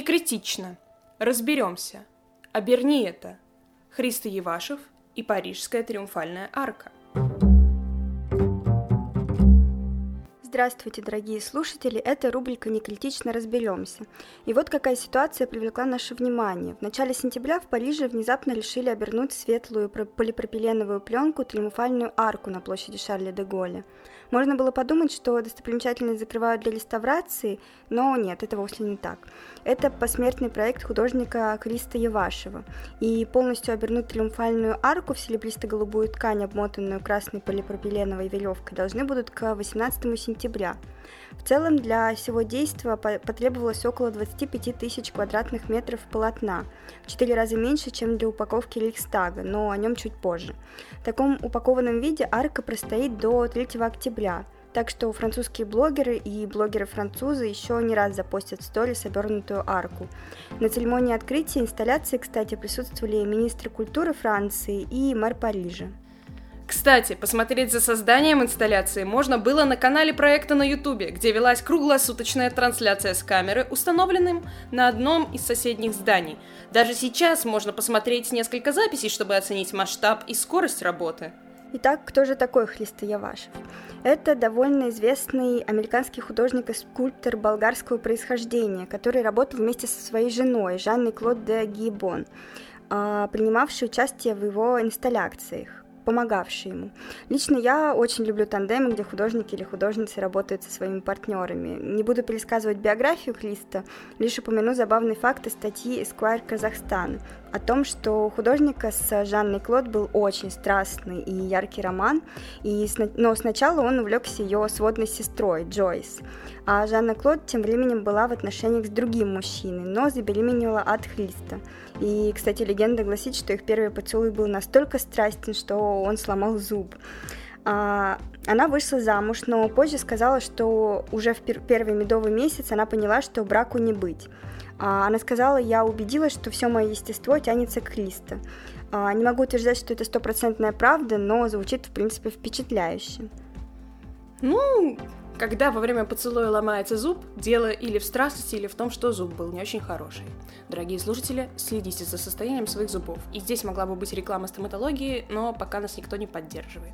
Не критично. Разберемся. Оберни это. Христо Евашев и Парижская триумфальная арка. Здравствуйте, дорогие слушатели, это рубрика «Некритично разберемся». И вот какая ситуация привлекла наше внимание. В начале сентября в Париже внезапно решили обернуть светлую полипропиленовую пленку триумфальную арку на площади Шарля де Голля. Можно было подумать, что достопримечательность закрывают для реставрации, но нет, это вовсе не так. Это посмертный проект художника Криста Евашева. И полностью обернуть триумфальную арку в серебристо-голубую ткань, обмотанную красной полипропиленовой веревкой, должны будут к 18 сентября. В целом для всего действия потребовалось около 25 тысяч квадратных метров полотна, в 4 раза меньше, чем для упаковки Рейхстага, но о нем чуть позже. В таком упакованном виде арка простоит до 3 октября, так что французские блогеры и блогеры-французы еще не раз запостят в сторис обернутую арку. На церемонии открытия инсталляции, кстати, присутствовали министр культуры Франции и мэр Парижа. Кстати, посмотреть за созданием инсталляции можно было на канале проекта на Ютубе, где велась круглосуточная трансляция с камеры, установленным на одном из соседних зданий. Даже сейчас можно посмотреть несколько записей, чтобы оценить масштаб и скорость работы. Итак, кто же такой Хлиста Явашев? Это довольно известный американский художник и скульптор болгарского происхождения, который работал вместе со своей женой Жанной Клод де Гибон, а, принимавшей участие в его инсталляциях помогавший ему. Лично я очень люблю тандемы, где художники или художницы работают со своими партнерами. Не буду пересказывать биографию Клиста, лишь упомяну забавный факт из статьи Esquire Казахстан о том, что у художника с Жанной Клод был очень страстный и яркий роман, и, но сначала он увлекся ее сводной сестрой Джойс, а Жанна Клод тем временем была в отношениях с другим мужчиной, но забеременела от Хлиста. И, кстати, легенда гласит, что их первый поцелуй был настолько страстен, что он сломал зуб. А, она вышла замуж, но позже сказала, что уже в пер- первый медовый месяц она поняла, что браку не быть. А, она сказала, я убедилась, что все мое естество тянется к Христа. А, не могу утверждать, что это стопроцентная правда, но звучит, в принципе, впечатляюще. Ну, когда во время поцелуя ломается зуб, дело или в страстности, или в том, что зуб был не очень хороший. Дорогие слушатели, следите за состоянием своих зубов. И здесь могла бы быть реклама стоматологии, но пока нас никто не поддерживает.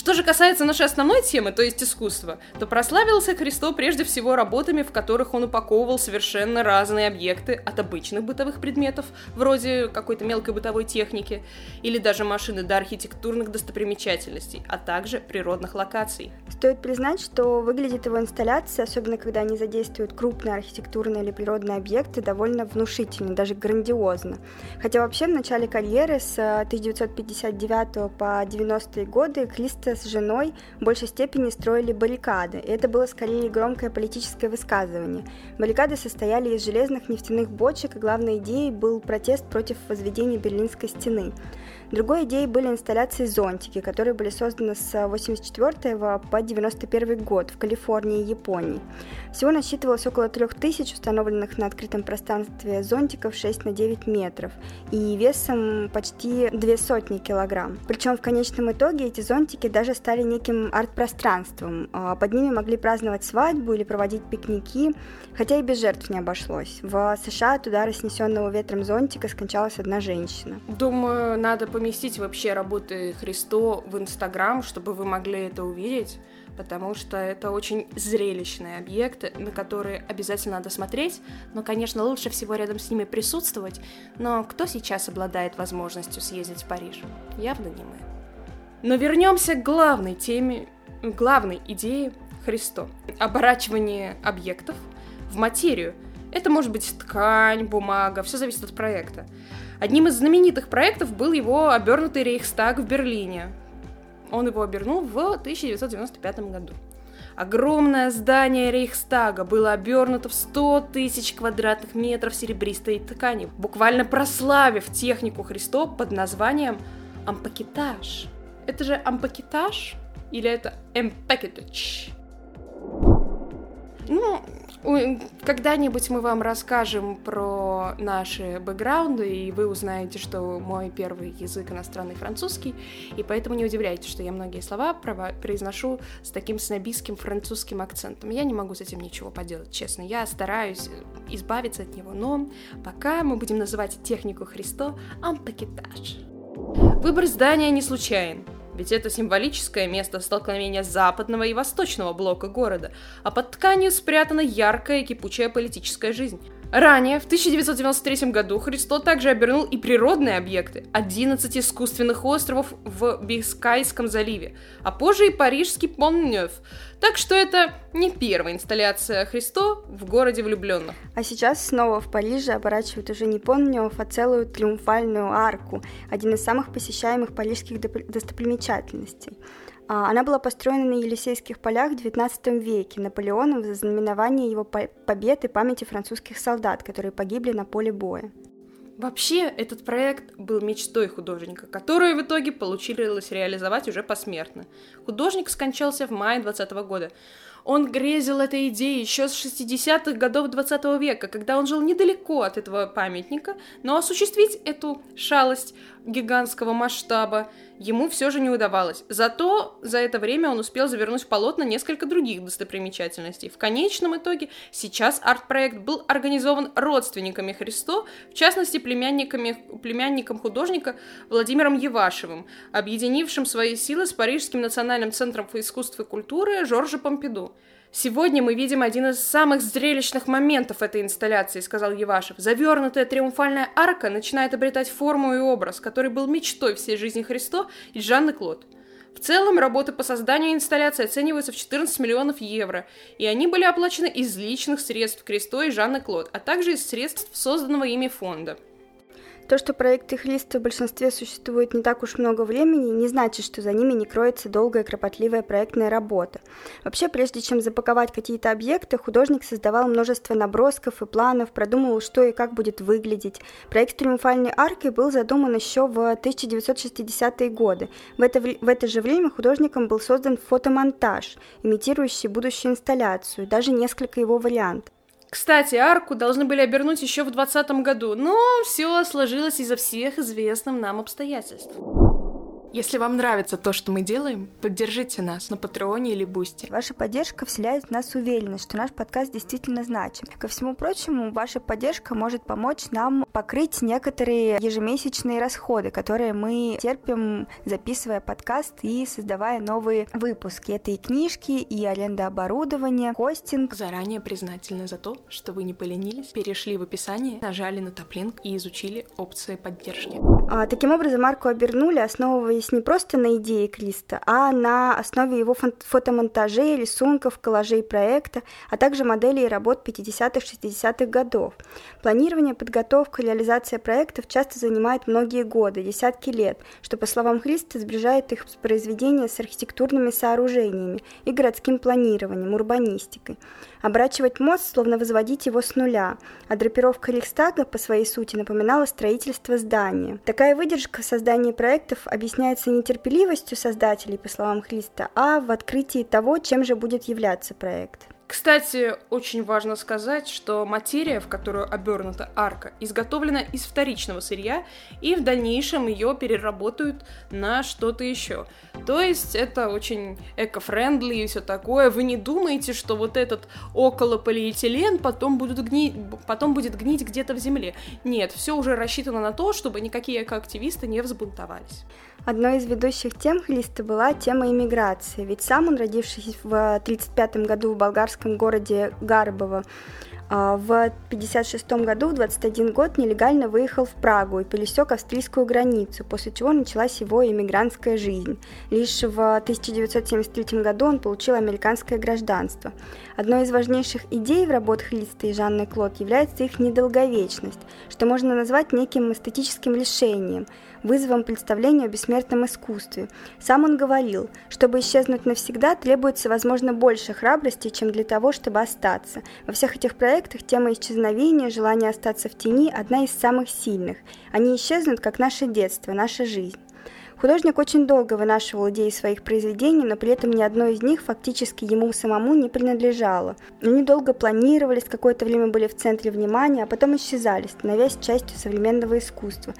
Что же касается нашей основной темы, то есть искусства, то прославился Христо прежде всего работами, в которых он упаковывал совершенно разные объекты от обычных бытовых предметов, вроде какой-то мелкой бытовой техники, или даже машины до архитектурных достопримечательностей, а также природных локаций. Стоит признать, что выглядит его инсталляция, особенно когда они задействуют крупные архитектурные или природные объекты, довольно внушительно, даже грандиозно. Хотя вообще в начале карьеры с 1959 по 90-е годы Христ с женой в большей степени строили баррикады, и это было скорее громкое политическое высказывание. Баррикады состояли из железных нефтяных бочек, и главной идеей был протест против возведения Берлинской стены. Другой идеей были инсталляции зонтики, которые были созданы с 84 по 91 год в Калифорнии и Японии. Всего насчитывалось около 3000 установленных на открытом пространстве зонтиков 6 на 9 метров и весом почти две сотни килограмм. Причем в конечном итоге эти зонтики даже стали неким арт-пространством. А под ними могли праздновать свадьбу или проводить пикники, хотя и без жертв не обошлось. В США от удара снесенного ветром зонтика скончалась одна женщина. Думаю, надо поместить вообще работы Христо в Инстаграм, чтобы вы могли это увидеть, потому что это очень зрелищные объекты, на которые обязательно надо смотреть, но, конечно, лучше всего рядом с ними присутствовать, но кто сейчас обладает возможностью съездить в Париж? Явно не мы. Но вернемся к главной теме, главной идее Христо. Оборачивание объектов в материю. Это может быть ткань, бумага, все зависит от проекта. Одним из знаменитых проектов был его обернутый Рейхстаг в Берлине. Он его обернул в 1995 году. Огромное здание Рейхстага было обернуто в 100 тысяч квадратных метров серебристой ткани, буквально прославив технику Христо под названием ампакетаж. Это же ампакетаж или это эмпакетаж? Ну, когда-нибудь мы вам расскажем про наши бэкграунды, и вы узнаете, что мой первый язык иностранный французский, и поэтому не удивляйтесь, что я многие слова произношу с таким снобистским французским акцентом. Я не могу с этим ничего поделать, честно. Я стараюсь избавиться от него, но пока мы будем называть технику Христо ампакетаж. Выбор здания не случайен ведь это символическое место столкновения западного и восточного блока города, а под тканью спрятана яркая и кипучая политическая жизнь. Ранее, в 1993 году, Христо также обернул и природные объекты, 11 искусственных островов в Бискайском заливе, а позже и парижский Поннёв. Так что это не первая инсталляция Христо в городе влюбленных. А сейчас снова в Париже оборачивают уже не Поннёв, а целую триумфальную арку, один из самых посещаемых парижских достопримечательностей. А, она была построена на Елисейских полях в XIX веке Наполеоном в знаменование его побед и памяти французских солдат, которые погибли на поле боя. Вообще, этот проект был мечтой художника, которую в итоге получилось реализовать уже посмертно. Художник скончался в мае 20 года. Он грезил этой идеей еще с 60-х годов 20 века, когда он жил недалеко от этого памятника, но осуществить эту шалость гигантского масштаба ему все же не удавалось. Зато за это время он успел завернуть в полотна несколько других достопримечательностей. В конечном итоге сейчас арт-проект был организован родственниками Христо, в частности племянниками, племянником художника Владимиром Евашевым, объединившим свои силы с Парижским национальным центром искусства и культуры Жоржа Помпиду. Сегодня мы видим один из самых зрелищных моментов этой инсталляции, сказал Евашев. Завернутая триумфальная арка начинает обретать форму и образ, который был мечтой всей жизни Христо и Жанны Клод. В целом, работы по созданию инсталляции оцениваются в 14 миллионов евро, и они были оплачены из личных средств Кристо и Жанны Клод, а также из средств созданного ими фонда. То, что проекты Хлиста в большинстве существуют не так уж много времени, не значит, что за ними не кроется долгая кропотливая проектная работа. Вообще, прежде чем запаковать какие-то объекты, художник создавал множество набросков и планов, продумывал, что и как будет выглядеть. Проект «Триумфальной арки» был задуман еще в 1960-е годы. В это, в это же время художником был создан фотомонтаж, имитирующий будущую инсталляцию, даже несколько его вариантов. Кстати, арку должны были обернуть еще в 2020 году, но все сложилось из-за всех известных нам обстоятельств. Если вам нравится то, что мы делаем, поддержите нас на Патреоне или Бусти. Ваша поддержка вселяет в нас уверенность, что наш подкаст действительно значим. Ко всему прочему, ваша поддержка может помочь нам покрыть некоторые ежемесячные расходы, которые мы терпим, записывая подкаст и создавая новые выпуски. Это и книжки, и аренда оборудования, хостинг. Заранее признательны за то, что вы не поленились, перешли в описание, нажали на топлинк и изучили опции поддержки. А, таким образом, Марку обернули, основываясь основывались не просто на идее Криста, а на основе его фотомонтажей, рисунков, коллажей проекта, а также моделей работ 50-60-х годов. Планирование, подготовка, реализация проектов часто занимает многие годы, десятки лет, что, по словам Христа, сближает их произведения с архитектурными сооружениями и городским планированием, урбанистикой. Обрачивать мост, словно возводить его с нуля, а драпировка Рейхстага по своей сути напоминала строительство здания. Такая выдержка в создании проектов объясняется не терпеливостью создателей, по словам Христа, а в открытии того, чем же будет являться проект. Кстати, очень важно сказать, что материя, в которую обернута арка, изготовлена из вторичного сырья, и в дальнейшем ее переработают на что-то еще. То есть это очень эко-френдли и все такое. Вы не думаете, что вот этот около полиэтилен потом, будут гни... потом будет гнить где-то в земле. Нет, все уже рассчитано на то, чтобы никакие экоактивисты не взбунтовались. Одной из ведущих тем Хлиста была тема иммиграции, ведь сам он, родившись в 1935 году в болгарском городе Гарбово, в 1956 году, в 21 год, нелегально выехал в Прагу и пересек австрийскую границу, после чего началась его иммигрантская жизнь. Лишь в 1973 году он получил американское гражданство. Одной из важнейших идей в работах Листа и Жанны Клод является их недолговечность, что можно назвать неким эстетическим решением – вызовом представления о бессмертном искусстве. Сам он говорил, чтобы исчезнуть навсегда, требуется, возможно, больше храбрости, чем для того, чтобы остаться. Во всех этих проектах тема исчезновения, желание остаться в тени – одна из самых сильных. Они исчезнут, как наше детство, наша жизнь. Художник очень долго вынашивал идеи своих произведений, но при этом ни одно из них фактически ему самому не принадлежало. Они долго планировались, какое-то время были в центре внимания, а потом исчезали, становясь частью современного искусства,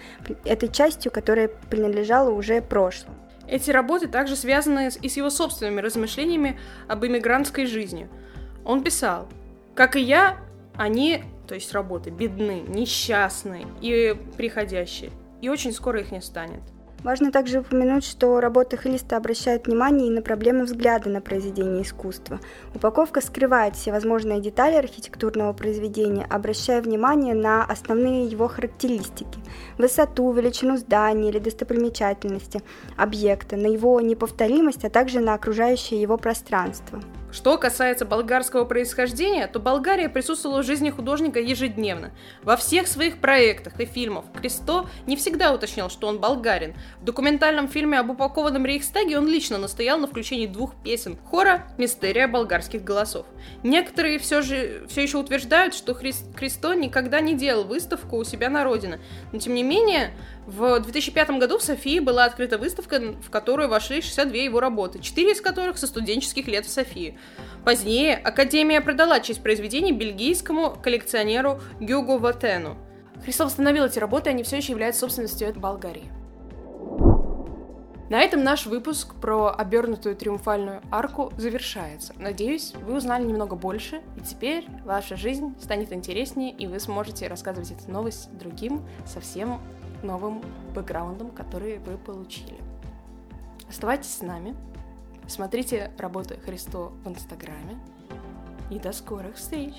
этой частью, которая принадлежала уже прошлому. Эти работы также связаны и с его собственными размышлениями об иммигрантской жизни. Он писал, «Как и я, они, то есть работы, бедны, несчастны и приходящие, и очень скоро их не станет». Важно также упомянуть, что работы Хлиста обращают внимание и на проблемы взгляда на произведение искусства. Упаковка скрывает все возможные детали архитектурного произведения, обращая внимание на основные его характеристики – высоту, величину здания или достопримечательности объекта, на его неповторимость, а также на окружающее его пространство. Что касается болгарского происхождения, то Болгария присутствовала в жизни художника ежедневно. Во всех своих проектах и фильмах Кристо не всегда уточнял, что он болгарин. В документальном фильме об упакованном Рейхстаге он лично настоял на включении двух песен хора «Мистерия болгарских голосов». Некоторые все же все еще утверждают, что Кристо никогда не делал выставку у себя на родине, но тем не менее в 2005 году в Софии была открыта выставка, в которую вошли 62 его работы, 4 из которых со студенческих лет в Софии. Позднее Академия продала часть произведений бельгийскому коллекционеру Гюго Ватену. Христов восстановил эти работы, они все еще являются собственностью Болгарии. На этом наш выпуск про обернутую триумфальную арку завершается. Надеюсь, вы узнали немного больше, и теперь ваша жизнь станет интереснее, и вы сможете рассказывать эту новость другим совсем новым бэкграундом, который вы получили. Оставайтесь с нами, смотрите работы Христо в Инстаграме, и до скорых встреч!